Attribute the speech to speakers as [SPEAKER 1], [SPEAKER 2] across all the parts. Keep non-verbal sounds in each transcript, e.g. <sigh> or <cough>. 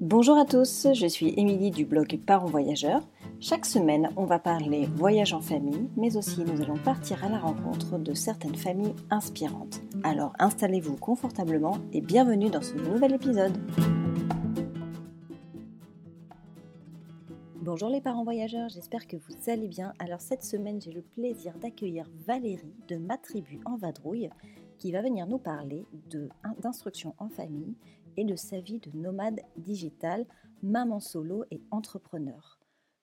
[SPEAKER 1] Bonjour à tous, je suis Émilie du blog Parents Voyageurs. Chaque semaine, on va parler voyage en famille, mais aussi nous allons partir à la rencontre de certaines familles inspirantes. Alors installez-vous confortablement et bienvenue dans ce nouvel épisode. Bonjour les parents voyageurs, j'espère que vous allez bien. Alors cette semaine, j'ai le plaisir d'accueillir Valérie de Ma Tribu en Vadrouille qui va venir nous parler d'instruction en famille et de sa vie de nomade digital, maman solo et entrepreneur.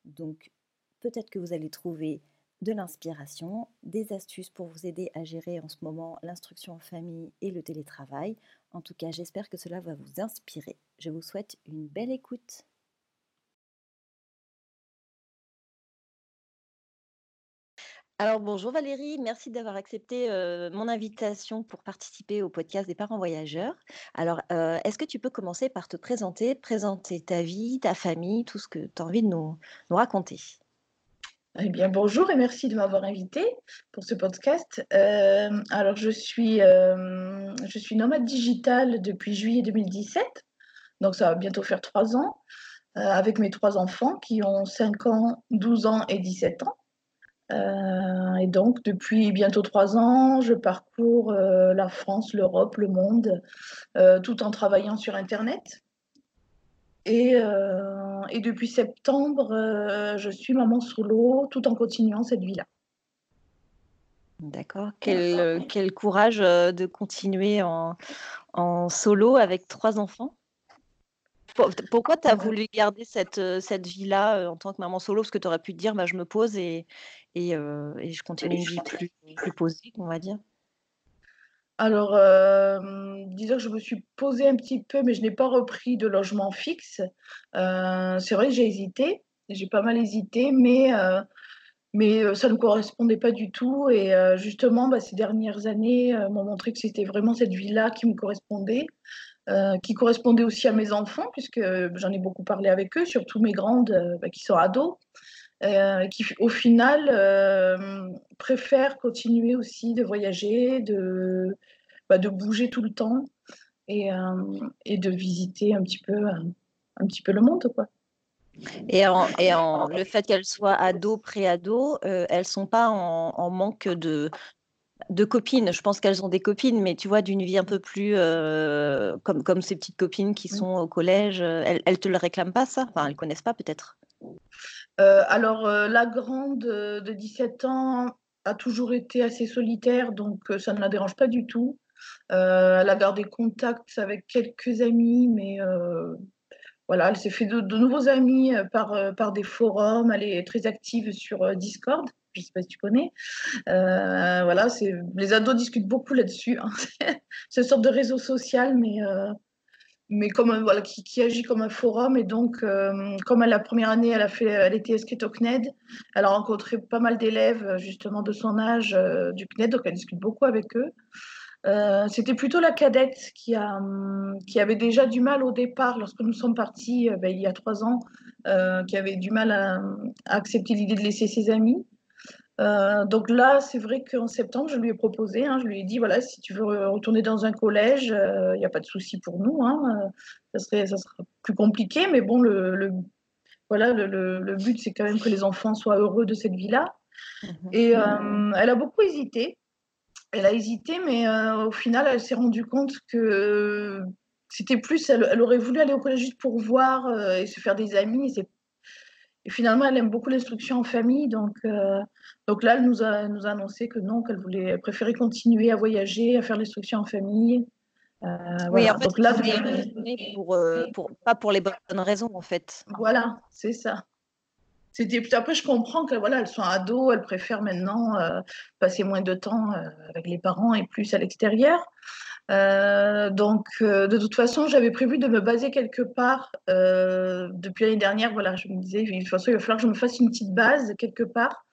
[SPEAKER 1] Donc peut-être que vous allez trouver de l'inspiration, des astuces pour vous aider à gérer en ce moment l'instruction en famille et le télétravail. En tout cas, j'espère que cela va vous inspirer. Je vous souhaite une belle écoute. Alors bonjour Valérie, merci d'avoir accepté mon invitation pour participer au podcast des parents voyageurs. Alors est-ce que tu peux commencer par te présenter, présenter ta vie, ta famille, tout ce que tu as envie de nous, raconter?
[SPEAKER 2] Eh bien, bonjour et merci de m'avoir invité pour ce podcast. alors, je suis, je suis nomade digital depuis juillet 2017, donc ça va bientôt faire trois ans, avec mes trois enfants qui ont 5 ans, 12 ans et 17 ans. Euh, et donc, depuis bientôt trois ans, je parcours euh, la France, l'Europe, le monde, euh, tout en travaillant sur Internet. Et, et depuis septembre, je suis maman solo, tout en continuant cette vie-là.
[SPEAKER 1] D'accord. Quel, quel, courage de continuer en, en solo avec trois enfants? Pourquoi tu as voulu garder cette, cette vie-là en tant que maman solo? Parce que tu aurais pu te dire, bah, je me pose et, et, et je continue une vie plus, plus posée, on va dire.
[SPEAKER 2] Alors, euh, disons que je me suis posée un petit peu, mais je n'ai pas repris de logement fixe. c'est vrai que j'ai hésité, j'ai pas mal hésité, mais, mais ça ne correspondait pas du tout. Et justement, bah, ces dernières années m'ont montré que c'était vraiment cette vie-là qui me correspondait. Euh, qui correspondait aussi à mes enfants, puisque j'en ai beaucoup parlé avec eux, surtout mes grandes euh, bah, qui sont ados, euh, qui au final préfèrent continuer aussi de voyager, de, bah, de bouger tout le temps et, et de visiter un petit peu, un petit peu le monde. Quoi.
[SPEAKER 1] Et, en, et en, le fait qu'elles soient ados, pré-ados, elles ne sont pas en, en manque de, de copines. Je pense qu'elles ont des copines, mais tu vois, d'une vie un peu plus euh, comme, comme ces petites copines qui sont au collège. Euh, elles, elles te le réclament pas, ça? Enfin, elles connaissent pas peut-être?
[SPEAKER 2] Euh, alors, la grande de 17 ans a toujours été assez solitaire, donc ça ne la dérange pas du tout. elle a gardé contact avec quelques amis, mais voilà, elle s'est fait de, nouveaux amis par, par des forums. Elle est très active sur Discord je ne sais pas si tu connais. Euh, voilà, c'est les ados discutent beaucoup là-dessus. Hein. <laughs> c'est une sorte de réseau social, mais euh, mais comme voilà, qui, agit comme un forum. Et donc, euh, comme à la première année, elle a fait, elle était inscrite au CNED, elle a rencontré pas mal d'élèves justement de son âge du CNED, donc elle discute beaucoup avec eux. C'était plutôt la cadette qui, a, qui avait déjà du mal au départ, lorsque nous sommes partis ben, il y a trois ans, qui avait du mal à accepter l'idée de laisser ses amis. Euh, donc là, c'est vrai qu'en septembre, je lui ai proposé, hein, je lui ai dit, voilà, si tu veux retourner dans un collège, il euh, n'y a pas de souci pour nous. Hein, euh, ça, serait, ça sera plus compliqué, mais bon, le, voilà, le, le, but, c'est quand même que les enfants soient heureux de cette vie-là. Mhm. Et elle a beaucoup hésité. Elle a hésité, mais au final, elle s'est rendue compte que c'était plus, elle, elle, aurait voulu aller au collège juste pour voir et se faire des amis. Et, et finalement, elle aime beaucoup l'instruction en famille, donc donc là, elle nous a, nous a annoncé que non, qu'elle voulait préférer continuer à voyager, à faire l'instruction en famille.
[SPEAKER 1] Euh, oui, en fait, Donc là, pour, euh, pour, pas pour les bonnes raisons, en fait.
[SPEAKER 2] Voilà, c'est ça. Après, je comprends que voilà, elles sont ados, elles préfèrent maintenant euh, passer moins de temps avec les parents et plus à l'extérieur. donc, de toute façon, j'avais prévu de me baser quelque part depuis l'année dernière. Voilà, je me disais, de toute façon, il va falloir que je me fasse une petite base quelque part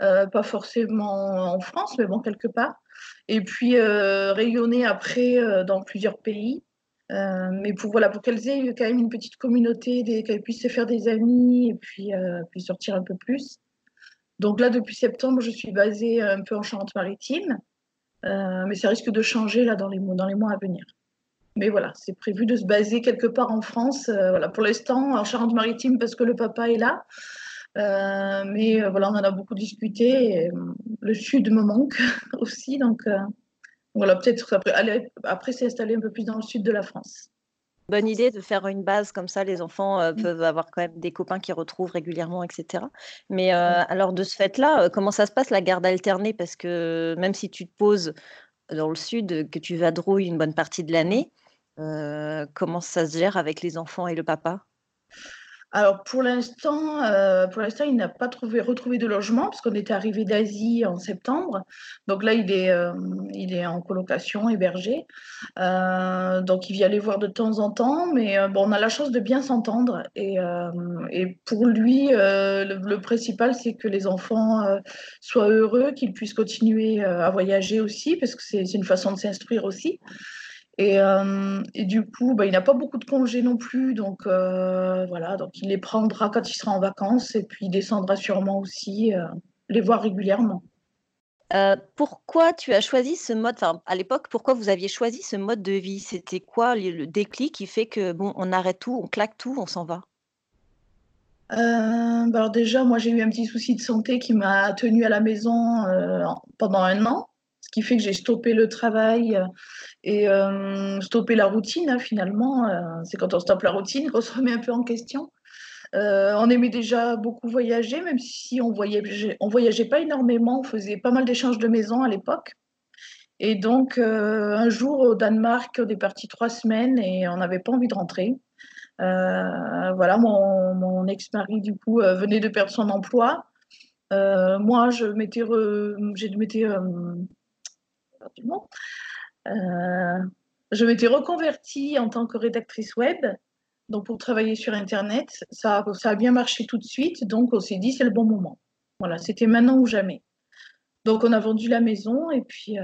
[SPEAKER 2] euh, pas forcément en France, mais bon, quelque part. Et puis euh, rayonner après euh, dans plusieurs pays. Mais pour, voilà, pour qu'elles aient quand même une petite communauté, qu'elles puissent se faire des amis et puis, puis sortir un peu plus. Donc là, depuis septembre, je suis basée un peu en Charente-Maritime, mais ça risque de changer là dans les, dans les mois à venir. Mais voilà, c'est prévu de se baser quelque part en France. voilà, pour l'instant, en Charente-Maritime, parce que le papa est là. mais voilà, on en a beaucoup discuté. le sud me manque <laughs> aussi. Donc voilà, peut-être après, après s'installer un peu plus dans le sud de la France.
[SPEAKER 1] Bonne idée de faire une base comme ça, les enfants euh, mmh. peuvent avoir quand même des copains qui retrouvent régulièrement, etc. Mais euh, alors de ce fait-là, euh, comment ça se passe la garde alternée? Parce que même si tu te poses dans le sud, que tu vadrouilles une bonne partie de l'année, comment ça se gère avec les enfants et le papa?
[SPEAKER 2] Alors pour l'instant, euh, pour l'instant, il n'a pas trouvé retrouvé de logement parce qu'on était arrivé d'Asie en septembre. Donc là, il est, euh, il est en colocation, hébergé. Euh, donc il vient les voir de temps en temps, mais bon, on a la chance de bien s'entendre. Et, et pour lui, le, le principal, c'est que les enfants soient heureux, qu'ils puissent continuer à voyager aussi, parce que c'est une façon de s'instruire aussi. Et, euh, et, du coup, bah, il n'a pas beaucoup de congés non plus, donc euh, voilà, donc il les prendra quand il sera en vacances et puis il descendra sûrement aussi euh, les voir régulièrement.
[SPEAKER 1] pourquoi tu as choisi ce mode, enfin à l'époque, pourquoi vous aviez choisi ce mode de vie? C'était quoi le déclic qui fait que bon, on arrête tout, on claque tout, on s'en va?
[SPEAKER 2] Bah, alors déjà, moi j'ai eu un petit souci de santé qui m'a tenu à la maison pendant un an ce qui fait que j'ai stoppé le travail euh, et euh, stoppé la routine hein, finalement. Euh, c'est quand on stoppe la routine <laughs> qu'on se remet un peu en question. on aimait déjà beaucoup voyager, même si on voyageait, on voyageait pas énormément, on faisait pas mal d'échanges de maisons à l'époque. Et donc, un jour au Danemark, on est parti trois semaines et on n'avait pas envie de rentrer. voilà, mon, ex-mari, du coup, venait de perdre son emploi. moi, je m'étais, m'étais euh, je m'étais reconvertie en tant que rédactrice web, donc pour travailler sur Internet. Ça, a bien marché tout de suite, donc on s'est dit c'est le bon moment. Voilà, c'était maintenant ou jamais. Donc on a vendu la maison et puis, euh,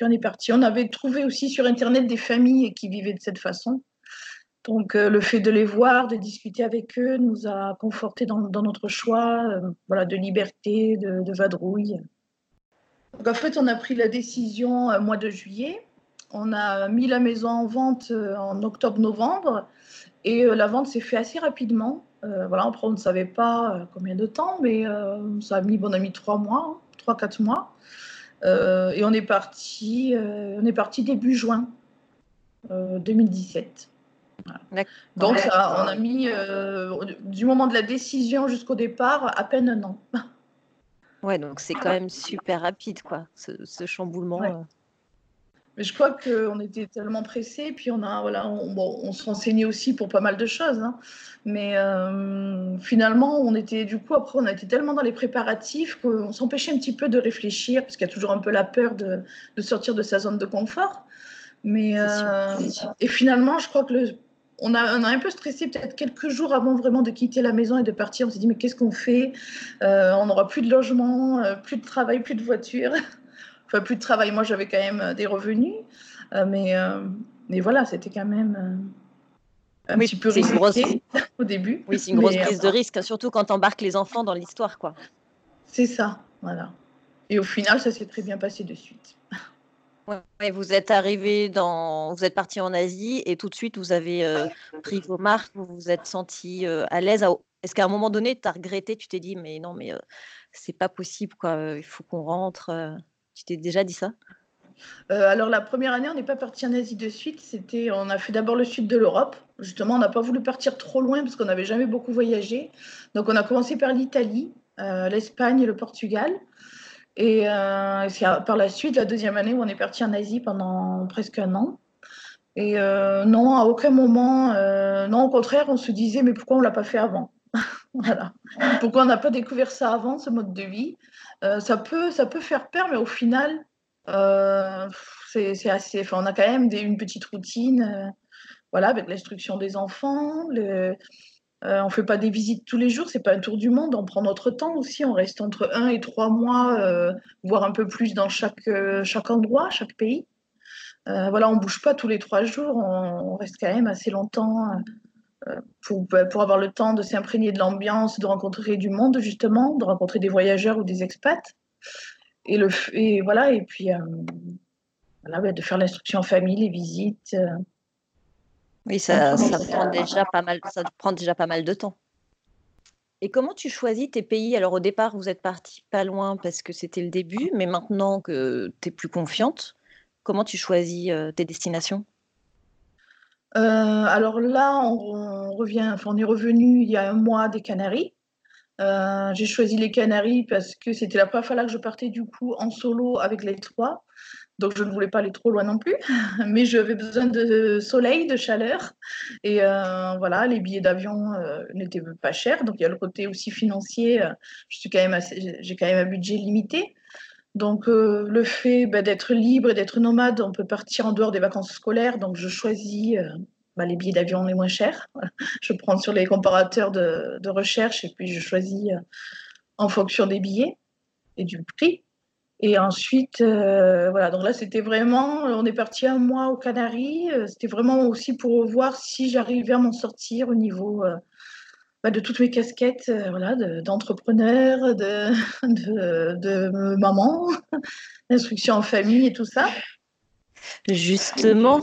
[SPEAKER 2] on est parti. On avait trouvé aussi sur Internet des familles qui vivaient de cette façon. Donc euh, le fait de les voir, de discuter avec eux, nous a conforté dans, notre choix voilà, de liberté, de vadrouille. Donc en fait, on a pris la décision au mois de juillet. On a mis la maison en vente euh, en octobre-novembre et euh, la vente s'est faite assez rapidement. Euh, voilà, on ne savait pas combien de temps, mais ça a mis, bon, on a mis trois mois, hein, trois, quatre mois. et on est parti, on est parti début juin 2017. Donc ça, on a mis du moment de la décision jusqu'au départ à peine un an. <laughs>
[SPEAKER 1] Ouais, donc c'est quand même super rapide, quoi, ce, chamboulement. Euh.
[SPEAKER 2] Mais je crois qu'on était tellement pressés, puis on a, voilà, on, bon, on se renseignait aussi pour pas mal de choses, hein. mais euh, finalement, on était, du coup, après, on a été tellement dans les préparatifs qu'on s'empêchait un petit peu de réfléchir, parce qu'il y a toujours un peu la peur de, de sortir de sa zone de confort. Mais euh, et finalement, je crois que le on a, un peu stressé peut-être quelques jours avant vraiment de quitter la maison et de partir. On s'est dit, mais qu'est-ce qu'on fait? Euh, On n'aura plus de logement, euh, plus de travail, plus de voiture. <laughs> enfin, plus de travail. Moi, j'avais quand même euh, des revenus. mais, mais voilà, c'était quand même un petit peu risqué <laughs> au début.
[SPEAKER 1] Oui, c'est une grosse prise de risque, surtout quand on embarque les enfants dans l'histoire. quoi.
[SPEAKER 2] C'est ça, voilà. Et au final, ça s'est très bien passé de suite. <laughs>
[SPEAKER 1] Vous êtes arrivé dans, vous êtes parti en Asie et tout de suite vous avez euh, pris vos marques, vous vous êtes senti euh, à l'aise. Est-ce qu'à un moment donné, tu as regretté, tu t'es dit, mais non, mais euh, c'est pas possible, quoi, il faut qu'on rentre. Tu t'es déjà dit ça?
[SPEAKER 2] Alors la première année, on n'est pas parti en Asie de suite. C'était, on a fait d'abord le sud de l'Europe. Justement, on n'a pas voulu partir trop loin parce qu'on n'avait jamais beaucoup voyagé. Donc on a commencé par l'Italie, l'Espagne et le Portugal. Et euh, c'est par la suite, la deuxième année, où on est parti en Asie pendant presque un an. Et euh, non, à aucun moment, euh, non, au contraire, on se disait, mais pourquoi on ne l'a pas fait avant? <laughs> Voilà. Pourquoi on n'a pas découvert ça avant, ce mode de vie? Ça, peut, ça peut faire peur, mais au final, c'est assez. Enfin, on a quand même une petite routine, voilà, avec l'instruction des enfants, le, euh, on ne fait pas des visites tous les jours, c'est pas un tour du monde, on prend notre temps aussi, on reste entre un et trois mois, euh, voire un peu plus dans chaque, euh, chaque endroit, chaque pays. voilà, on bouge pas tous les trois jours, on, reste quand même assez longtemps pour, bah, pour avoir le temps de s'imprégner de l'ambiance, de rencontrer du monde justement, de rencontrer des voyageurs ou des expats. Et, le, et voilà, et puis voilà, de faire l'instruction en famille, les visites.
[SPEAKER 1] Oui, ça, ça, prend déjà pas mal, ça prend déjà pas mal de temps. Et comment tu choisis tes pays? Alors au départ, vous êtes parti pas loin parce que c'était le début, mais maintenant que tu es plus confiante, comment tu choisis euh, tes destinations?
[SPEAKER 2] Euh, alors là, on, revient, enfin, on est revenu il y a un mois des Canaries. Euh, j'ai choisi les Canaries parce que c'était la première fois que je partais du coup en solo avec les trois. Donc je ne voulais pas aller trop loin non plus, <laughs> mais j'avais besoin de soleil, de chaleur. Et euh, voilà, les billets d'avion n'étaient pas chers. Donc il y a le côté aussi financier. je suis quand j'ai quand même un budget limité. Donc, euh, le fait bah, d'être libre et d'être nomade, on peut partir en dehors des vacances scolaires. Donc, je choisis euh, bah, les billets d'avion les moins chers. <laughs> je prends sur les comparateurs de, recherche et puis je choisis euh, en fonction des billets et du prix. Et ensuite, voilà, donc là, c'était vraiment, on est parti un mois aux Canaries. C'était vraiment aussi pour voir si j'arrivais à m'en sortir au niveau bah, de toutes mes casquettes euh, voilà, d'entrepreneur, de, <laughs> de, de, maman, <laughs> d'instruction en famille et tout ça.
[SPEAKER 1] Justement,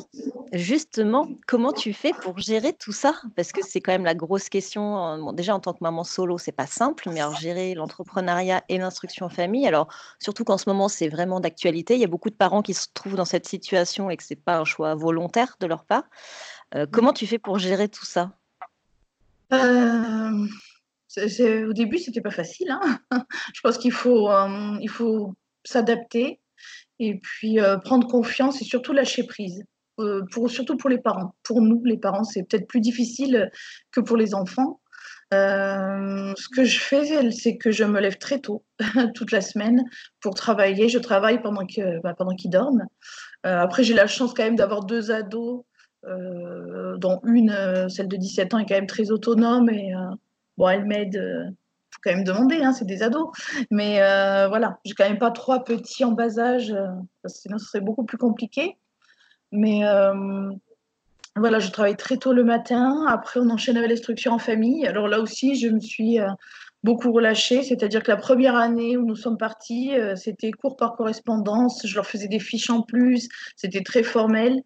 [SPEAKER 1] justement, comment tu fais pour gérer tout ça? Parce que c'est quand même la grosse question. déjà, en tant que maman solo, c'est pas simple, mais alors gérer l'entrepreneuriat et l'instruction en famille. Alors, surtout qu'en ce moment, c'est vraiment d'actualité. Il y a beaucoup de parents qui se trouvent dans cette situation et que c'est pas un choix volontaire de leur part. Euh, comment tu fais pour gérer tout ça?
[SPEAKER 2] Au début, c'était pas facile, hein. <laughs> Je pense qu'il faut, faut s'adapter et puis, euh, prendre confiance et surtout lâcher prise, pour surtout pour les parents. Pour nous, les parents, c'est peut-être plus difficile que pour les enfants. ce que je fais, c'est que je me lève très tôt, <laughs> toute la semaine pour travailler. Je travaille pendant bah, qu'ils dorment. après, j'ai la chance quand même d'avoir deux ados euh, dont une, euh, celle de 17 ans, est quand même très autonome et euh, bon, elle m'aide quand même demander, hein, c'est des ados. Mais voilà, j'ai quand même pas trois petits en bas âge, sinon ce serait beaucoup plus compliqué. Mais voilà, je travaille très tôt le matin. Après, on enchaîne avec l'instruction en famille. Alors là aussi, je me suis beaucoup relâchée. C'est-à-dire que la première année où nous sommes partis, c'était cours par correspondance. Je leur faisais des fiches en plus. C'était très formel.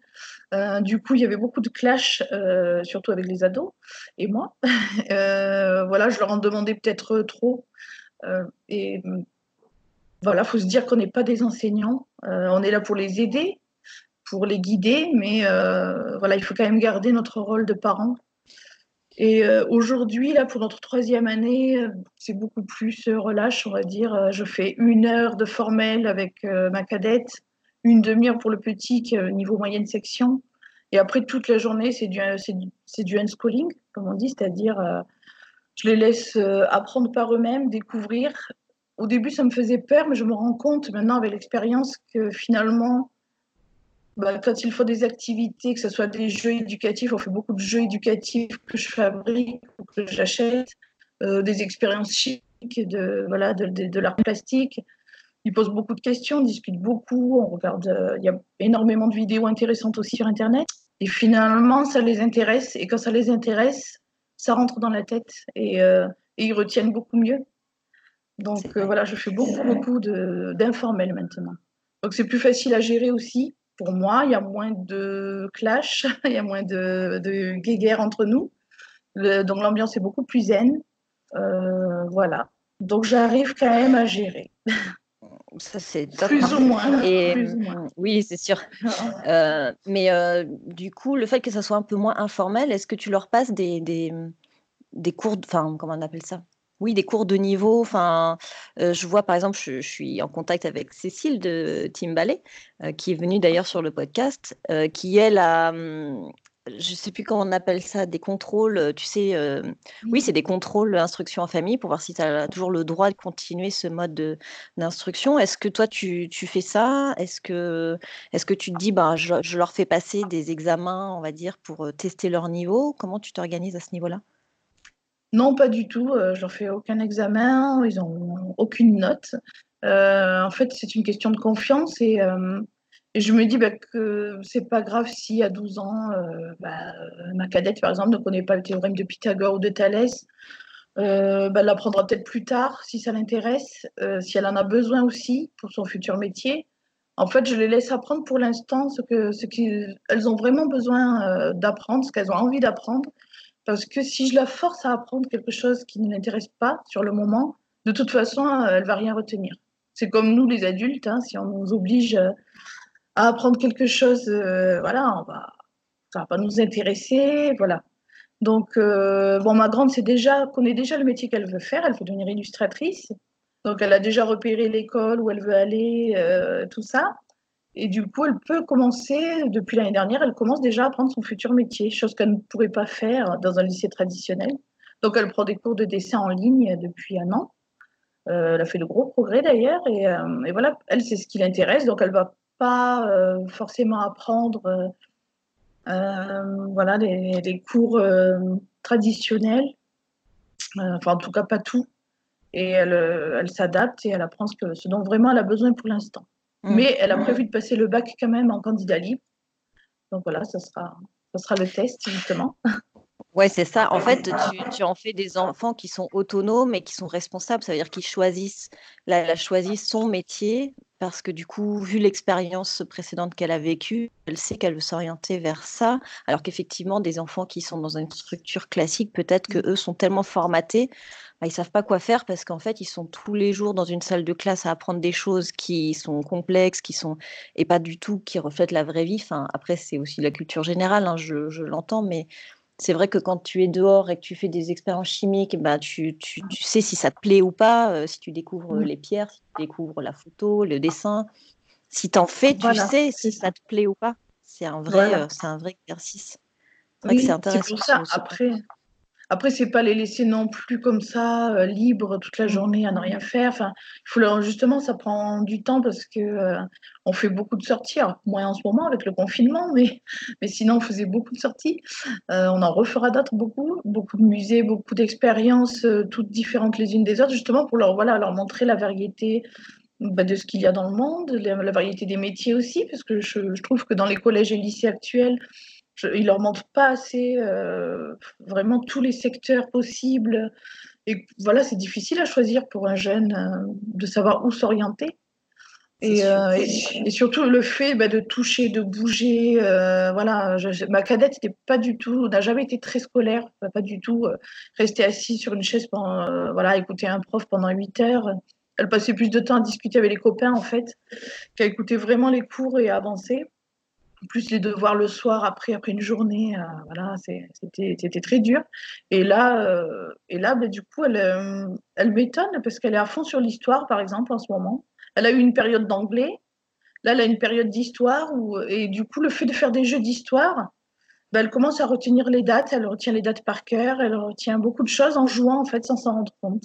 [SPEAKER 2] Euh, du coup, il y avait beaucoup de clash, euh, surtout avec les ados et moi. <laughs> Euh, voilà, je leur en demandais peut-être trop. et voilà, il faut se dire qu'on n'est pas des enseignants. on est là pour les aider, pour les guider, mais voilà, il faut quand même garder notre rôle de parent. Et aujourd'hui, là, pour notre troisième année, c'est beaucoup plus relâche, on va dire. Je fais une heure de formel avec ma cadette une demi-heure pour le petit niveau moyenne section. Et après, toute la journée, c'est du, c'est du, unschooling, comme on dit, c'est-à-dire euh, je les laisse euh, apprendre par eux-mêmes, découvrir. Au début, ça me faisait peur, mais je me rends compte maintenant avec l'expérience que finalement, bah, quand il faut des activités, que ce soit des jeux éducatifs, on fait beaucoup de jeux éducatifs que je fabrique ou que j'achète, euh, des expériences chics, de, voilà, de, de l'art plastique ils posent beaucoup de questions, on discute beaucoup, on regarde, euh, il y a énormément de vidéos intéressantes aussi sur Internet. Et finalement, ça les intéresse. Et quand ça les intéresse, ça rentre dans la tête et, euh, ils retiennent beaucoup mieux. Donc euh, voilà, je fais beaucoup, beaucoup d'informels maintenant. Donc c'est plus facile à gérer aussi. Pour moi, il y a moins de clash, <laughs> il y a moins de, de guéguerre entre nous. donc l'ambiance est beaucoup plus zen. voilà. Donc j'arrive quand même à gérer. <laughs>
[SPEAKER 1] Ça, c'est
[SPEAKER 2] Plus ou moins.
[SPEAKER 1] Et, Oui, c'est sûr. <laughs> Euh, mais euh, du coup, le fait que ça soit un peu moins informel, est-ce que tu leur passes des, des, des cours, enfin, comment on appelle ça? Oui, des cours de niveau. Enfin, euh, je vois par exemple, je, suis en contact avec Cécile de Team Ballet, qui est venue d'ailleurs sur le podcast, qui elle a, hum, je sais plus comment on appelle ça, des contrôles, tu sais, euh, oui, c'est des contrôles d'instruction en famille pour voir si tu as toujours le droit de continuer ce mode d'instruction. Est-ce que toi, tu, fais ça? Est-ce que, est que tu te dis, bah, je, leur fais passer des examens, on va dire, pour tester leur niveau? Comment tu t'organises à ce niveau-là?
[SPEAKER 2] Non, pas du tout. je leur fais aucun examen, ils n'ont aucune note. en fait, c'est une question de confiance et et je me dis bah, que c'est pas grave si à 12 ans, euh, bah, ma cadette, par exemple, ne connaît pas le théorème de Pythagore ou de Thalès. Euh, bah, elle l'apprendra peut-être plus tard si ça l'intéresse, euh, si elle en a besoin aussi pour son futur métier. En fait, je les laisse apprendre pour l'instant ce que ce qu'elles ont vraiment besoin euh, d'apprendre, ce qu'elles ont envie d'apprendre. Parce que si je la force à apprendre quelque chose qui ne l'intéresse pas sur le moment, de toute façon, euh, elle va rien retenir. C'est comme nous, les adultes, hein, si on nous oblige euh, apprendre quelque chose, voilà, on va, ça va pas nous intéresser, voilà. Donc, bon, ma grande c'est déjà, connaît déjà le métier qu'elle veut faire, elle veut devenir illustratrice. Donc, elle a déjà repéré l'école où elle veut aller, euh, tout ça. Et du coup, elle peut commencer, depuis l'année dernière, elle commence déjà à apprendre son futur métier, chose qu'elle ne pourrait pas faire dans un lycée traditionnel. Donc, elle prend des cours de dessin en ligne depuis un an. Euh, elle a fait de gros progrès d'ailleurs. Et, euh, et, voilà, elle, c'est ce qui l'intéresse. Donc, elle va pas forcément apprendre voilà, des, des cours traditionnels. enfin, en tout cas, pas tout et elle, euh, elle s'adapte et elle apprend ce, que, ce dont vraiment elle a besoin pour l'instant. Mmh. Mais elle a prévu de passer le bac quand même en candidat libre. Donc voilà, ce sera, ça sera le test justement. <laughs>
[SPEAKER 1] Ouais, c'est ça. En fait, tu, tu, en fais des enfants qui sont autonomes et qui sont responsables. Ça veut dire qu'ils choisissent, là, elle a choisi son métier parce que du coup, vu l'expérience précédente qu'elle a vécue, elle sait qu'elle veut s'orienter vers ça. Alors qu'effectivement, des enfants qui sont dans une structure classique, peut-être que eux sont tellement formatés bah, ils savent pas quoi faire parce qu'en fait, ils sont tous les jours dans une salle de classe à apprendre des choses qui sont complexes, qui sont et pas du tout qui reflètent la vraie vie. Enfin, après, c'est aussi la culture générale, hein, je, je l'entends, mais c'est vrai que quand tu es dehors et que tu fais des expériences chimiques, bah, tu, tu, tu sais si ça te plaît ou pas, euh, si tu découvres mmh. les pierres, si tu découvres la photo, le dessin. Si tu en fais, tu sais si ça. te plaît ou pas. C'est un vrai, euh, c'est un vrai exercice.
[SPEAKER 2] C'est vrai que c'est intéressant. Pour ça. Après, après, c'est pas les laisser non plus comme ça, euh, libres toute la journée à ne rien faire. Enfin, il faut justement, ça prend du temps parce que euh, on fait beaucoup de sorties. Alors, moins en ce moment avec le confinement, mais, mais sinon, on faisait beaucoup de sorties. Euh, on en refera d'autres beaucoup, beaucoup de musées, beaucoup d'expériences, toutes différentes les unes des autres, justement pour leur, voilà, leur montrer la variété bah, de ce qu'il y a dans le monde, la, variété des métiers aussi, parce que je, je trouve que dans les collèges et lycées actuels, il leur montre pas assez euh, vraiment tous les secteurs possibles. Et voilà, c'est difficile à choisir pour un jeune euh, de savoir où s'orienter. Et, euh, et, surtout le fait bah, de toucher, de bouger. voilà, ma cadette n'était pas du tout, n'a jamais été très scolaire, pas du tout rester assise sur une chaise pendant, voilà, écouter un prof pendant 8 heures. Elle passait plus de temps à discuter avec les copains en fait, qu'à écouter vraiment les cours et à avancer plus les devoirs le soir après, après une journée, euh, voilà, c'était très dur. Et là, euh, et là bah, du coup, elle, euh, elle m'étonne parce qu'elle est à fond sur l'histoire, par exemple, en ce moment. Elle a eu une période d'anglais. Là, elle a une période d'histoire. Et du coup, le fait de faire des jeux d'histoire, bah, elle commence à retenir les dates. Elle retient les dates par cœur. Elle retient beaucoup de choses en jouant, en fait, sans s'en rendre compte.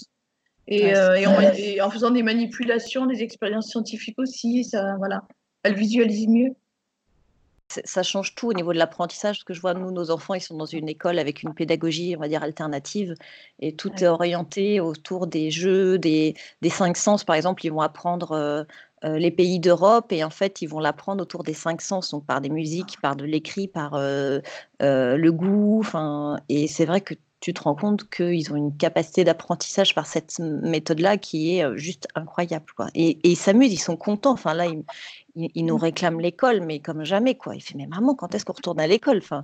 [SPEAKER 2] Et, et, en, et, en, faisant des manipulations, des expériences scientifiques aussi, ça, voilà. Elle visualise mieux
[SPEAKER 1] ça change tout au niveau de l'apprentissage, parce que je vois, nous, nos enfants, ils sont dans une école avec une pédagogie, on va dire, alternative, et tout est orienté autour des jeux, des, des, cinq sens. Par exemple, ils vont apprendre euh, euh, les pays d'Europe, et en fait, ils vont l'apprendre autour des cinq sens, donc par des musiques, par de l'écrit, par euh, le goût. Et c'est vrai que tu te rends compte qu'ils ont une capacité d'apprentissage par cette méthode-là qui est juste incroyable. Quoi. Et, ils s'amusent, ils sont contents. Enfin, là, ils, nous mmh. réclament l'école, mais comme jamais. Quoi. Il fait, mais maman, quand est-ce qu'on retourne à l'école? Enfin,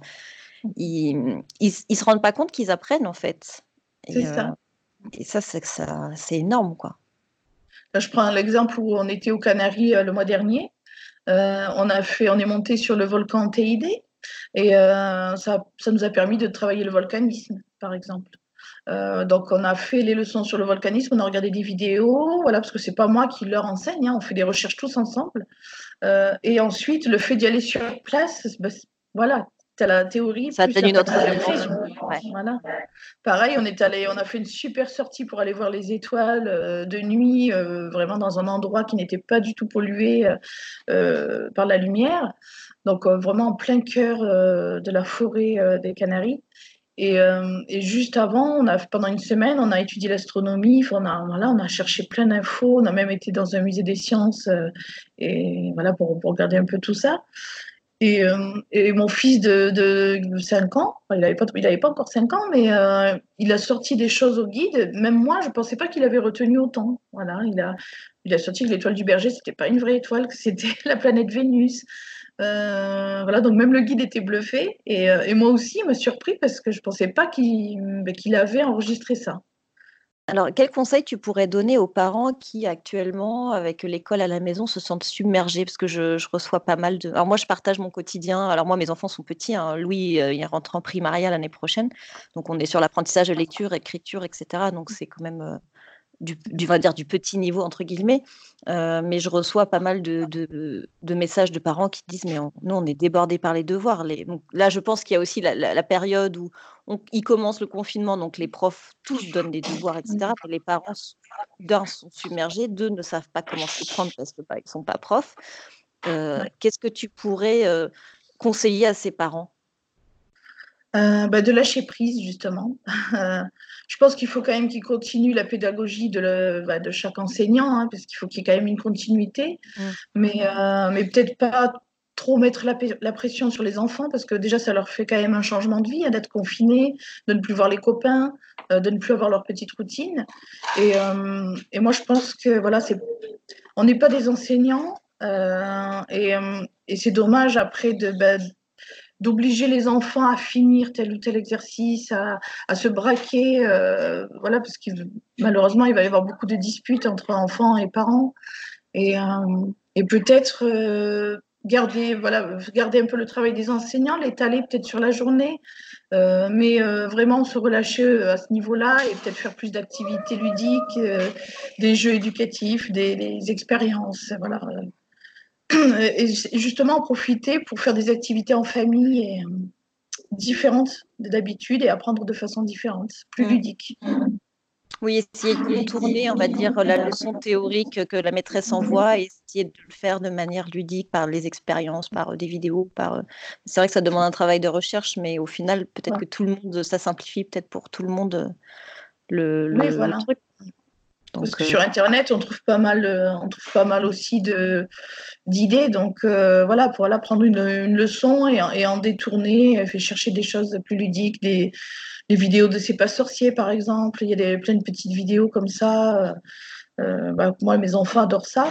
[SPEAKER 1] mmh. Ils ne se rendent pas compte qu'ils apprennent, en fait.
[SPEAKER 2] C'est ça.
[SPEAKER 1] Et ça, c'est ça, énorme. Quoi.
[SPEAKER 2] je prends l'exemple où on était aux Canaries le mois dernier. on, a fait, on est monté sur le volcan TID. Et ça, ça, nous a permis de travailler le volcanisme par exemple. Euh, donc, on a fait les leçons sur le volcanisme, on a regardé des vidéos, voilà, parce que c'est pas moi qui leur enseigne, hein, on fait des recherches tous ensemble. Euh, et ensuite, le fait d'y aller sur place, bah, voilà, tu as la théorie.
[SPEAKER 1] Ça a tenu notre
[SPEAKER 2] Voilà. Pareil, on est allé, on a fait une super sortie pour aller voir les étoiles euh, de nuit, vraiment dans un endroit qui n'était pas du tout pollué par la lumière. Donc, vraiment en plein cœur de la forêt des Canaries. Euh, et, juste avant, on a, pendant une semaine, on a étudié l'astronomie. On a, voilà, on a cherché plein d'infos. On a même été dans un musée des sciences euh, et voilà pour, pour, regarder un peu tout ça. Et, euh, et mon fils de, de, 5 ans, il n'avait pas, encore 5 ans, mais il a sorti des choses au guide. Même moi, je ne pensais pas qu'il avait retenu autant. Voilà, il a sorti que l'étoile du berger, c'était pas une vraie étoile, que c'était <laughs> la planète Vénus. Euh, voilà, donc même le guide était bluffé. Et, moi aussi, il m'a surpris parce que je pensais pas ben, qu'il avait enregistré ça.
[SPEAKER 1] Alors, quel conseil tu pourrais donner aux parents qui actuellement, avec l'école à la maison, se sentent submergés? Parce que je, je reçois pas mal de... Alors moi, je partage mon quotidien. Alors moi, mes enfants sont petits. hein. Louis, euh, il rentre en primaria l'année prochaine. Donc on est sur l'apprentissage de lecture, écriture, etc. Donc c'est quand même euh, du, du, va dire, du petit niveau, entre guillemets. Euh, mais je reçois pas mal de, de, de, messages de parents qui disent Mais on, nous, on est débordés par les devoirs. Les... Donc, là, je pense qu'il y a aussi la, la, la période où on, il commence le confinement, donc les profs tous donnent des devoirs, etc. Les parents, d'un, sont submergés, deux, ne savent pas comment s'y prendre parce qu'ils bah, ne sont pas profs. Euh, Qu'est-ce que tu pourrais euh, conseiller à ces parents?
[SPEAKER 2] Bah, de lâcher prise, justement. <laughs> je pense qu'il faut quand même qu'il continue la pédagogie de, le, bah, de chaque enseignant, hein, parce qu'il faut qu'il y ait quand même une continuité, mmh. mais, euh, mais peut-être pas trop mettre la, la, pression sur les enfants, parce que déjà, ça leur fait quand même un changement de vie, hein, d'être confinés, de ne plus voir les copains, euh, de ne plus avoir leur petite routine. Et, euh, et moi, je pense que voilà, c'est, on n'est pas des enseignants, et, et c'est dommage après de... Bah, d'obliger les enfants à finir tel ou tel exercice, à, à se braquer, euh, voilà, parce que malheureusement, il va y avoir beaucoup de disputes entre enfants et parents. Et, euh, et peut-être euh, garder, voilà, garder un peu le travail des enseignants, l'étaler peut-être sur la journée, mais vraiment se relâcher à ce niveau-là et peut-être faire plus d'activités ludiques, des jeux éducatifs, des, des expériences. Voilà et justement en profiter pour faire des activités en famille et, euh, différentes d'habitude et apprendre de façon différente, plus mmh. ludique.
[SPEAKER 1] Oui, essayer de contourner, on va dire, la leçon théorique que la maîtresse envoie et essayer de le faire de manière ludique par les expériences, par des vidéos. Par... Euh, c'est vrai que ça demande un travail de recherche, mais au final, peut-être ouais. que tout le monde, ça simplifie peut-être pour tout le monde le, le,
[SPEAKER 2] oui, voilà. le truc. Donc, Parce que euh... sur Internet, on trouve pas mal, euh, on trouve pas mal aussi de d'idées. Donc euh, voilà, pour aller prendre une, une leçon et, et, en détourner, chercher des choses plus ludiques, des, des vidéos de C'est pas sorcier par exemple. Il y a des, plein de petites vidéos comme ça. Euh, bah, moi, mes enfants adorent ça.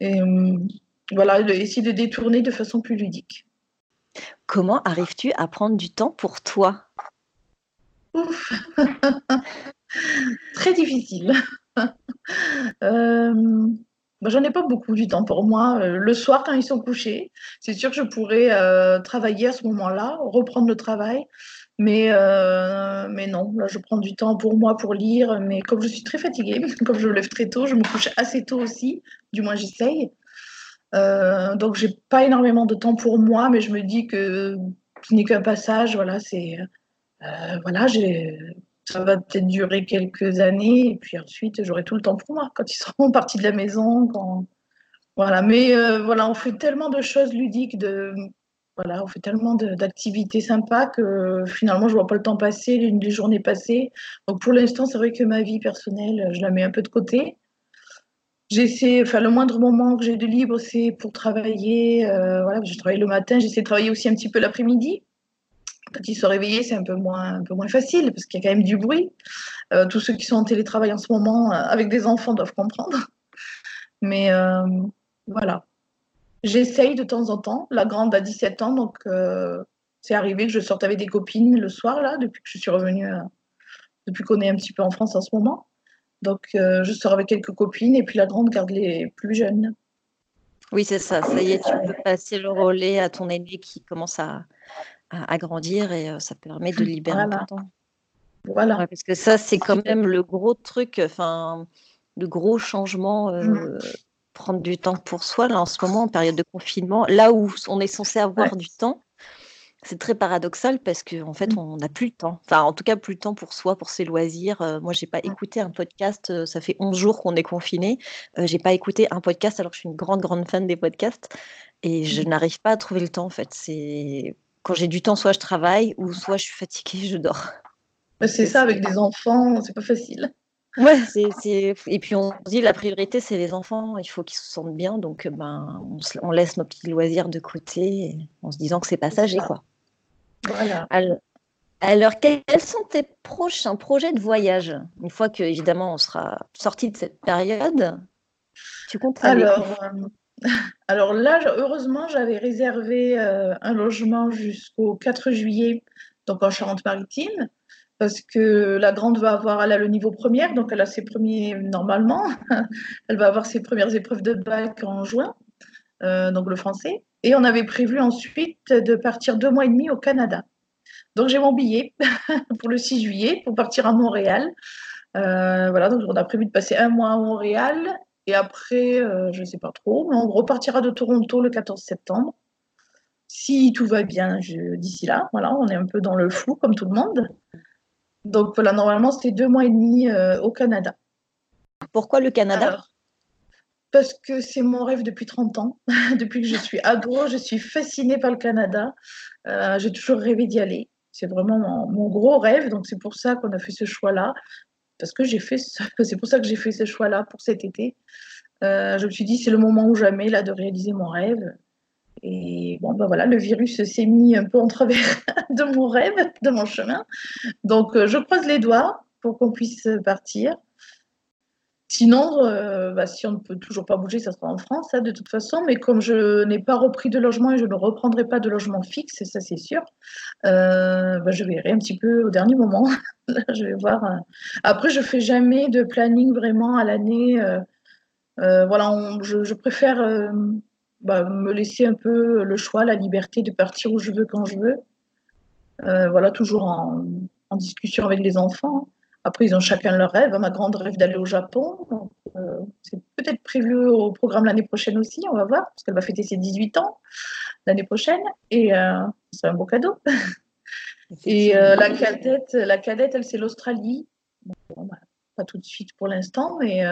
[SPEAKER 2] Et voilà, essayer de détourner de façon plus ludique.
[SPEAKER 1] Comment arrives-tu à prendre du temps pour toi? <laughs>
[SPEAKER 2] Très difficile. <laughs> euh, bah, J'en ai pas beaucoup du temps pour moi. Euh, le soir, quand ils sont couchés, c'est sûr que je pourrais euh, travailler à ce moment-là, reprendre le travail. Mais, mais non, là, je prends du temps pour moi pour lire. Mais comme je suis très fatiguée, <laughs> comme je me lève très tôt, je me couche assez tôt aussi. Du moins, j'essaye. Donc, j'ai pas énormément de temps pour moi, mais je me dis que ce n'est qu'un passage. Voilà, c'est. Voilà, j'ai ça va peut-être durer quelques années et puis ensuite j'aurai tout le temps pour moi quand ils seront <laughs> partis de la maison voilà. Mais euh, voilà on fait tellement de choses ludiques de voilà on fait tellement d'activités sympas que finalement je vois pas le temps passer les journées passées donc pour l'instant c'est vrai que ma vie personnelle je la mets un peu de côté. J'essaie enfin le moindre moment que j'ai de libre c'est pour travailler euh, voilà je travaille le matin j'essaie de travailler aussi un petit peu l'après-midi quand ils sont réveillés, c'est un peu moins, facile parce qu'il y a quand même du bruit. Euh, tous ceux qui sont en télétravail en ce moment euh, avec des enfants doivent comprendre. Mais euh, voilà. J'essaye de temps en temps. La grande a 17 ans, donc c'est arrivé que je sorte avec des copines le soir, là, depuis que je suis revenue, depuis qu'on est un petit peu en France en ce moment. Donc je sors avec quelques copines et puis la grande garde les plus jeunes.
[SPEAKER 1] Oui, c'est ça. Ça y est, tu peux passer le relais à ton aîné qui commence à, à, à grandir et ça permet de <laughs> libérer
[SPEAKER 2] voilà.
[SPEAKER 1] un peu de temps.
[SPEAKER 2] Voilà.
[SPEAKER 1] Ouais, parce que ça, c'est quand même le gros truc, enfin, le gros changement, euh, mmh. prendre du temps pour soi, là, en ce moment, en période de confinement, là où on est censé avoir ouais. du temps. C'est très paradoxal parce qu'en en fait, on n'a plus le temps. Enfin, en tout cas, plus le temps pour soi, pour ses loisirs. Euh, moi, j'ai pas écouté un podcast. Euh, ça fait 11 jours qu'on est confiné. Euh, j'ai pas écouté un podcast alors que je suis une grande, grande fan des podcasts. Et je mmh. n'arrive pas à trouver le temps, en fait. C'est quand j'ai du temps, soit je travaille ou soit je suis fatiguée, je dors.
[SPEAKER 2] C'est ça, avec des enfants, c'est pas facile.
[SPEAKER 1] Ouais, et puis on se dit la priorité c'est les enfants, il faut qu'ils se sentent bien, donc ben on, se... on laisse nos petits loisirs de côté en se disant que c'est passager quoi.
[SPEAKER 2] Voilà.
[SPEAKER 1] Alors, alors, quels sont tes prochains projets de voyage? Une fois que évidemment on sera sorti de cette période Tu comptes
[SPEAKER 2] alors, alors là, heureusement, j'avais réservé un logement jusqu'au 4 juillet, donc en Charente-Maritime parce que la grande va avoir, elle a le niveau première, donc elle a ses premiers, normalement, <laughs> elle va avoir ses premières épreuves de bac en juin, euh, donc le français. Et on avait prévu ensuite de partir deux mois et demi au Canada. Donc j'ai mon billet <laughs> pour le 6 juillet pour partir à Montréal. Euh, voilà, donc on a prévu de passer un mois à Montréal et après, euh, je ne sais pas trop, mais on repartira de Toronto le 14 septembre. Si tout va bien d'ici là, voilà, on est un peu dans le flou comme tout le monde. Donc voilà, normalement, c'était deux mois et demi euh, au Canada.
[SPEAKER 1] Pourquoi le Canada?
[SPEAKER 2] Parce que c'est mon rêve depuis 30 ans. <laughs> depuis que je suis ado, je suis fascinée par le Canada. Euh, j'ai toujours rêvé d'y aller. C'est vraiment mon, gros rêve. Donc c'est pour ça qu'on a fait ce choix-là. Parce que j'ai fait, <laughs> c'est pour ça que j'ai fait ce choix-là pour cet été. Euh, je me suis dit, c'est le moment ou jamais là de réaliser mon rêve. Et bon, ben voilà, le virus s'est mis un peu en travers <laughs> de mon rêve, de mon chemin. Donc, euh, je croise les doigts pour qu'on puisse partir. Sinon, euh, bah, si on ne peut toujours pas bouger, ça sera en France, hein, de toute façon. Mais comme je n'ai pas repris de logement et je ne reprendrai pas de logement fixe, ça c'est sûr, euh, bah, je verrai un petit peu au dernier moment. <laughs> je vais voir. Après, je fais jamais de planning vraiment à l'année. voilà, je, préfère bah, me laisser un peu le choix, la liberté de partir où je veux quand je veux. Euh, voilà, toujours en, discussion avec les enfants. Après, ils ont chacun leur rêve. Ma grande rêve d'aller au Japon. Euh, c'est peut-être prévu au programme l'année prochaine aussi, on va voir, parce qu'elle va fêter ses 18 ans l'année prochaine. Et euh, c'est un beau cadeau. Et la cadette, la cadette, elle, c'est l'Australie. Bah, pas tout de suite pour l'instant, mais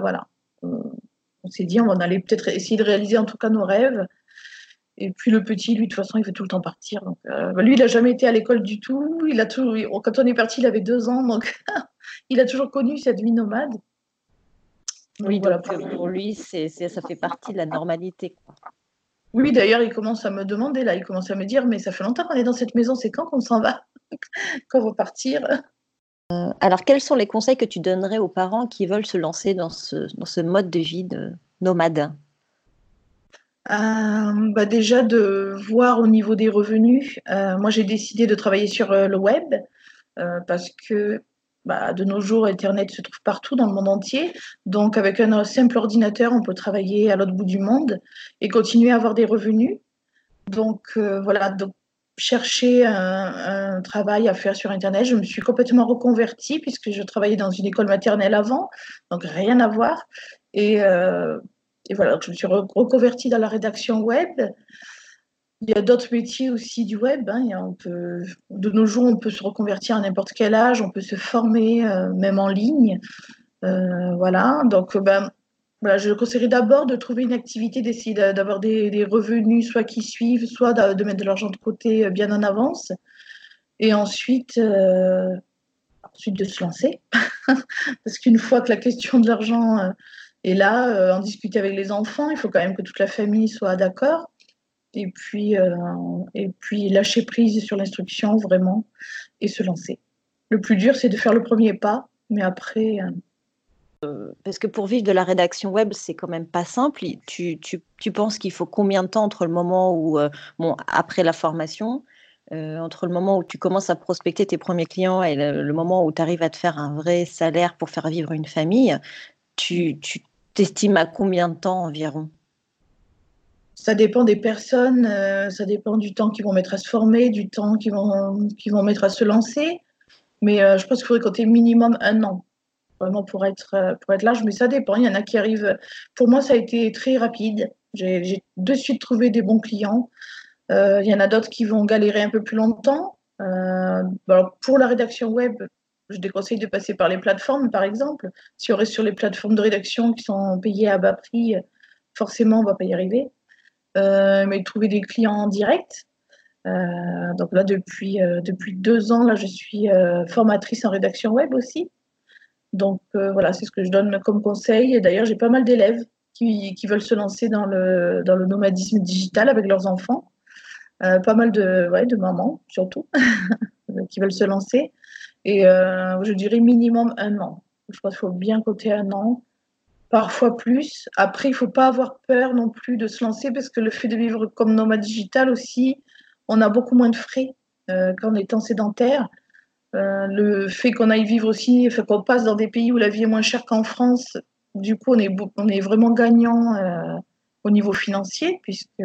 [SPEAKER 2] voilà on s'est dit, on va aller peut-être essayer de réaliser en tout cas nos rêves. Et puis le petit, lui, de toute façon, il veut tout le temps partir. Donc, euh, bah, lui, il n'a jamais été à l'école du tout. Il a quand on est parti, il avait deux ans, donc <laughs> il a toujours connu cette vie nomade.
[SPEAKER 1] oui, voilà, pour, lui, c'est, ça fait partie de la normalité.
[SPEAKER 2] Oui, d'ailleurs, il commence à me demander, là, il commence à me dire, mais ça fait longtemps qu'on est dans cette maison, c'est quand qu'on s'en va <laughs> Quand on va partir?
[SPEAKER 1] Euh, alors, quels sont les conseils que tu donnerais aux parents qui veulent se lancer dans ce, mode de vie de nomade?
[SPEAKER 2] Euh, bah Déjà de voir au niveau des revenus. Euh, moi, j'ai décidé de travailler sur le web parce que bah, de nos jours, Internet se trouve partout dans le monde entier. Donc, avec un simple ordinateur, on peut travailler à l'autre bout du monde et continuer à avoir des revenus. Donc, voilà. Donc, chercher un, travail à faire sur Internet. Je me suis complètement reconvertie puisque je travaillais dans une école maternelle avant, donc rien à voir. Et, euh, voilà, je me suis reconvertie dans la rédaction web. Il y a d'autres métiers aussi du web. Hein. on peut, de nos jours, on peut se reconvertir à n'importe quel âge, on peut se former euh, même en ligne. Euh, voilà, donc ben, je conseillerais d'abord de trouver une activité, d'essayer d'avoir des, revenus, soit qui suivent, soit de, mettre de l'argent de côté euh, bien en avance. Et ensuite, ensuite de se lancer. <laughs> Parce qu'une fois que la question de l'argent euh, est là, en discuter avec les enfants, il faut quand même que toute la famille soit d'accord. Et puis, et puis lâcher prise sur l'instruction vraiment et se lancer. Le plus dur, c'est de faire le premier pas, mais après,
[SPEAKER 1] parce que pour vivre de la rédaction web, c'est quand même pas simple. Tu, tu, tu penses qu'il faut combien de temps entre le moment où, euh, bon, après la formation, euh, entre le moment où tu commences à prospecter tes premiers clients et le, moment où tu arrives à te faire un vrai salaire pour faire vivre une famille, tu t'estimes à combien de temps environ?
[SPEAKER 2] Ça dépend des personnes, euh, ça dépend du temps qu'ils vont mettre à se former, du temps qu'ils vont, mettre à se lancer. Mais je pense qu'il faudrait compter minimum un an vraiment pour être, euh, pour être large, mais ça dépend. Il y en a qui arrivent. Pour moi, ça a été très rapide. J'ai de suite trouvé des bons clients. Euh, il y en a d'autres qui vont galérer un peu plus longtemps. Euh, pour la rédaction web, je déconseille de passer par les plateformes, par exemple. Si on reste sur les plateformes de rédaction qui sont payées à bas prix, forcément, on ne va pas y arriver. mais trouver des clients en direct. donc là, depuis, depuis deux ans, là, je suis formatrice en rédaction web aussi. Donc euh, voilà, c'est ce que je donne comme conseil. D'ailleurs, j'ai pas mal d'élèves qui, veulent se lancer dans le, dans le nomadisme digital avec leurs enfants. Euh, pas mal de, ouais, de mamans, surtout, <laughs> qui veulent se lancer. Et euh, je dirais minimum un an. Je crois qu'il faut bien compter un an parfois plus. Après, il ne faut pas avoir peur non plus de se lancer parce que le fait de vivre comme nomade digital aussi, on a beaucoup moins de frais euh, qu'en étant sédentaire. Euh, le fait qu'on aille vivre aussi, qu'on passe dans des pays où la vie est moins chère qu'en France, du coup, on est, on est vraiment gagnant au niveau financier puisque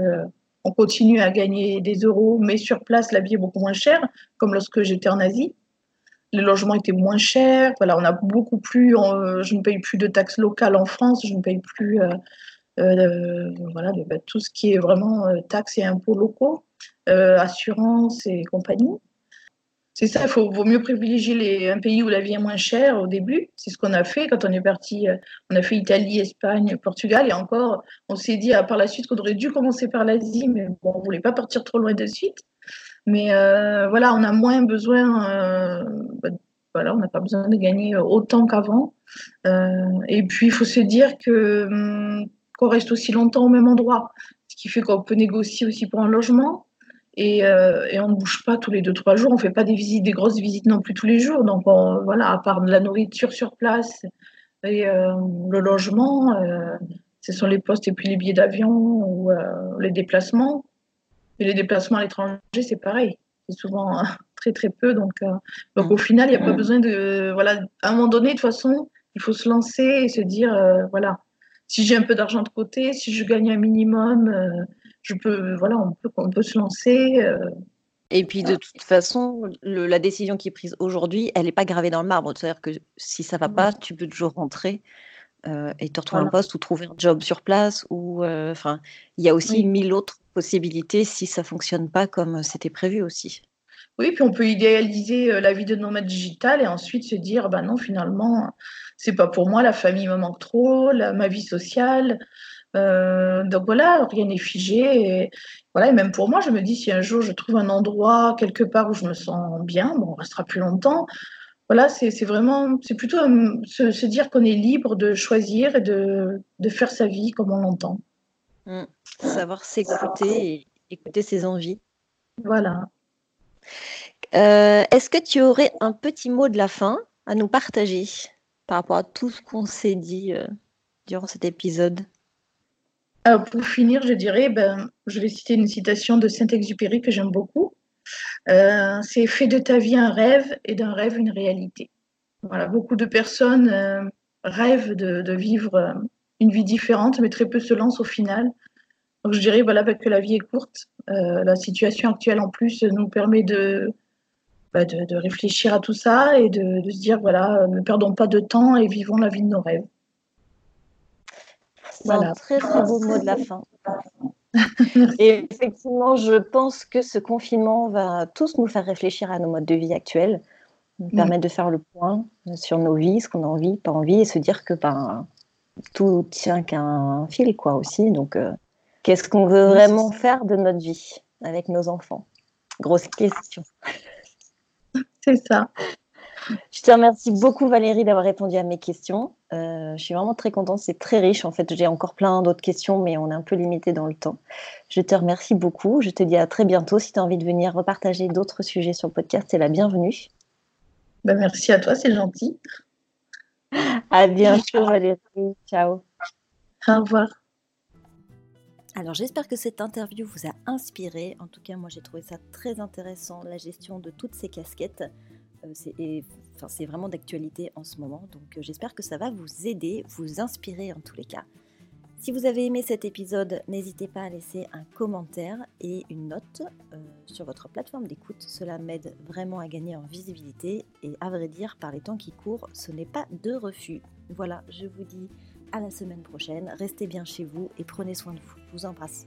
[SPEAKER 2] on continue à gagner des euros, mais sur place, la vie est beaucoup moins chère, comme lorsque j'étais en Asie les logements étaient moins chers. Voilà, on a beaucoup plus. je ne paye plus de taxes locales en France. Je ne paye plus euh, euh, voilà, bah, tout ce qui est vraiment euh, taxes et impôts locaux, assurances et compagnie. C'est ça, il vaut mieux privilégier les, un pays où la vie est moins chère au début. C'est ce qu'on a fait quand on est parti. On a fait Italie, Espagne, Portugal. Et encore, on s'est dit par la suite qu'on aurait dû commencer par l'Asie, mais bon, on ne voulait pas partir trop loin de suite. Mais euh, voilà, on a moins besoin, euh, bah, voilà, on n'a pas besoin de gagner autant qu'avant. Euh, et puis, il faut se dire que hum, qu'on reste aussi longtemps au même endroit, ce qui fait qu'on peut négocier aussi pour un logement. Et, et, on ne bouge pas tous les deux trois jours. On fait pas des visites, des grosses visites non plus tous les jours. Donc voilà, à part de la nourriture sur place et le logement, ce sont les postes et puis les billets d'avion ou les déplacements. Et les déplacements à l'étranger, c'est pareil. C'est souvent euh, <laughs> très très peu. Donc, euh, donc au final, il n'y a pas besoin de. Voilà, à un moment donné, de toute façon, il faut se lancer et se dire euh, voilà, si j'ai un peu d'argent de côté, si je gagne un minimum, je peux, voilà, on peut, on peut se lancer.
[SPEAKER 1] Et puis de toute façon, la décision qui est prise aujourd'hui, elle n'est pas gravée dans le marbre. C'est-à-dire que si ça ne va pas, tu peux toujours rentrer et te retrouver un poste ou trouver un job sur place. Ou, enfin, il y a aussi mille autres si ça fonctionne pas comme c'était prévu aussi.
[SPEAKER 2] Oui, puis on peut idéaliser la vie de nomade digital et ensuite se dire, bah non, finalement, c'est pas pour moi, la famille me manque trop, la, ma vie sociale. donc voilà, rien n'est figé. Et, voilà, et même pour moi, je me dis, si un jour je trouve un endroit quelque part où je me sens bien, bon, on restera plus longtemps. Voilà, c'est vraiment, c'est plutôt se, se, dire qu'on est libre de choisir et de, de faire sa vie comme on l'entend.
[SPEAKER 1] Mmh. Savoir s'écouter et écouter ses envies.
[SPEAKER 2] Voilà.
[SPEAKER 1] Euh, est-ce que tu aurais un petit mot de la fin à nous partager par rapport à tout ce qu'on s'est dit euh, durant cet épisode?
[SPEAKER 2] Alors Pour finir, je dirais, ben, je vais citer une citation de Saint-Exupéry que j'aime beaucoup. Euh, c'est fait de ta vie un rêve et d'un rêve une réalité. Voilà, beaucoup de personnes rêvent de vivre une vie différente, mais très peu se lancent au final. Donc je dirais voilà, que la vie est courte. Euh, la situation actuelle en plus nous permet de, bah, de, réfléchir à tout ça et de, se dire voilà, ne perdons pas de temps et vivons la vie de nos rêves.
[SPEAKER 1] C'est un très très beau mot de la fin. <laughs> et effectivement, je pense que ce confinement va tous nous faire réfléchir à nos modes de vie actuels, nous mm. permettre de faire le point sur nos vies, ce qu'on a envie, pas envie, et se dire que ben, tout tient qu'un fil, quoi, aussi. Donc, euh, qu'est-ce qu'on veut vraiment faire de notre vie avec nos enfants? Grosse question. <laughs>
[SPEAKER 2] C'est ça.
[SPEAKER 1] Je te remercie beaucoup, Valérie, d'avoir répondu à mes questions. Euh, je suis vraiment très contente. C'est très riche. En fait, j'ai encore plein d'autres questions, mais on est un peu limité dans le temps. Je te remercie beaucoup. Je te dis à très bientôt. Si tu as envie de venir repartager d'autres sujets sur le podcast, c'est la bienvenue.
[SPEAKER 2] Ben, merci à toi, c'est gentil.
[SPEAKER 1] À <laughs> bientôt Valérie. Ciao.
[SPEAKER 2] Au revoir.
[SPEAKER 1] Alors j'espère que cette interview vous a inspiré. En tout cas, moi j'ai trouvé ça très intéressant, la gestion de toutes ces casquettes. Euh, c'est vraiment d'actualité en ce moment. Donc euh, j'espère que ça va vous aider, vous inspirer en tous les cas. Si vous avez aimé cet épisode, n'hésitez pas à laisser un commentaire et une note euh, sur votre plateforme d'écoute. Cela m'aide vraiment à gagner en visibilité et à vrai dire, par les temps qui courent, ce n'est pas de refus. Voilà, je vous dis à la semaine prochaine. Restez bien chez vous et prenez soin de vous. Je vous embrasse.